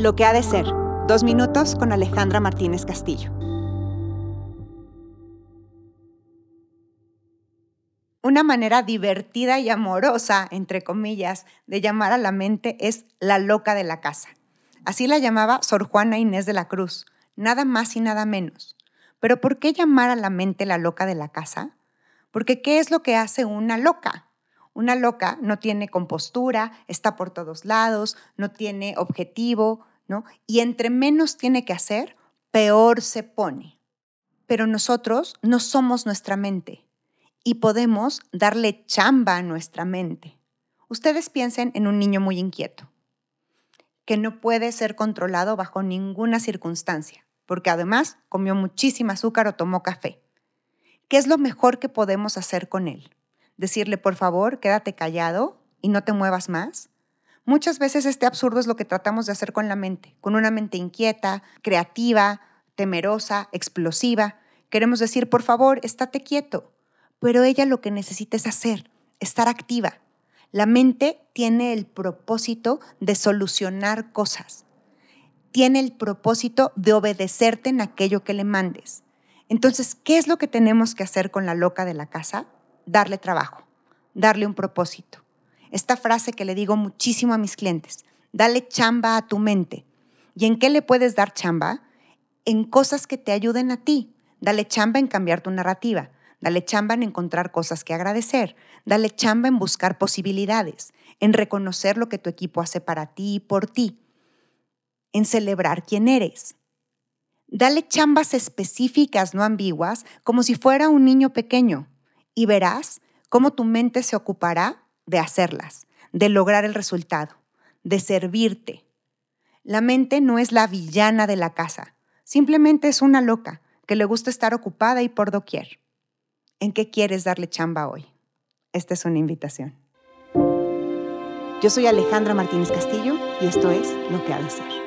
Lo que ha de ser. Dos minutos con Alejandra Martínez Castillo. Una manera divertida y amorosa, entre comillas, de llamar a la mente es la loca de la casa. Así la llamaba Sor Juana Inés de la Cruz, nada más y nada menos. Pero ¿por qué llamar a la mente la loca de la casa? Porque ¿qué es lo que hace una loca? Una loca no tiene compostura, está por todos lados, no tiene objetivo, Y entre menos tiene que hacer, peor se pone. Pero nosotros no somos nuestra mente y podemos darle chamba a nuestra mente. Ustedes piensen en un niño muy inquieto, que no puede ser controlado bajo ninguna circunstancia, porque además comió muchísima azúcar o tomó café. ¿Qué es lo mejor que podemos hacer con él? decirle, por favor, quédate callado y no te muevas más. Muchas veces este absurdo es lo que tratamos de hacer con la mente, con una mente inquieta, creativa, temerosa, explosiva. Queremos decir, por favor, estate quieto. Pero ella lo que necesita es hacer, estar activa. La mente tiene el propósito de solucionar cosas. Tiene el propósito de obedecerte en aquello que le mandes. Entonces, ¿qué es lo que tenemos que hacer con la loca de la casa? darle trabajo, darle un propósito. Esta frase que le digo muchísimo a mis clientes, dale chamba a tu mente. ¿Y en qué le puedes dar chamba? En cosas que te ayuden a ti. Dale chamba en cambiar tu narrativa. Dale chamba en encontrar cosas que agradecer. Dale chamba en buscar posibilidades, en reconocer lo que tu equipo hace para ti y por ti, en celebrar quién eres. Dale chambas específicas, no ambiguas, como si fuera un niño pequeño y verás cómo tu mente se ocupará de hacerlas, de lograr el resultado, de servirte. La mente no es la villana de la casa, simplemente es una loca que le gusta estar ocupada y por doquier. ¿En qué quieres darle chamba hoy? Esta es una invitación. Yo soy Alejandra Martínez Castillo y esto es Lo que ha de ser.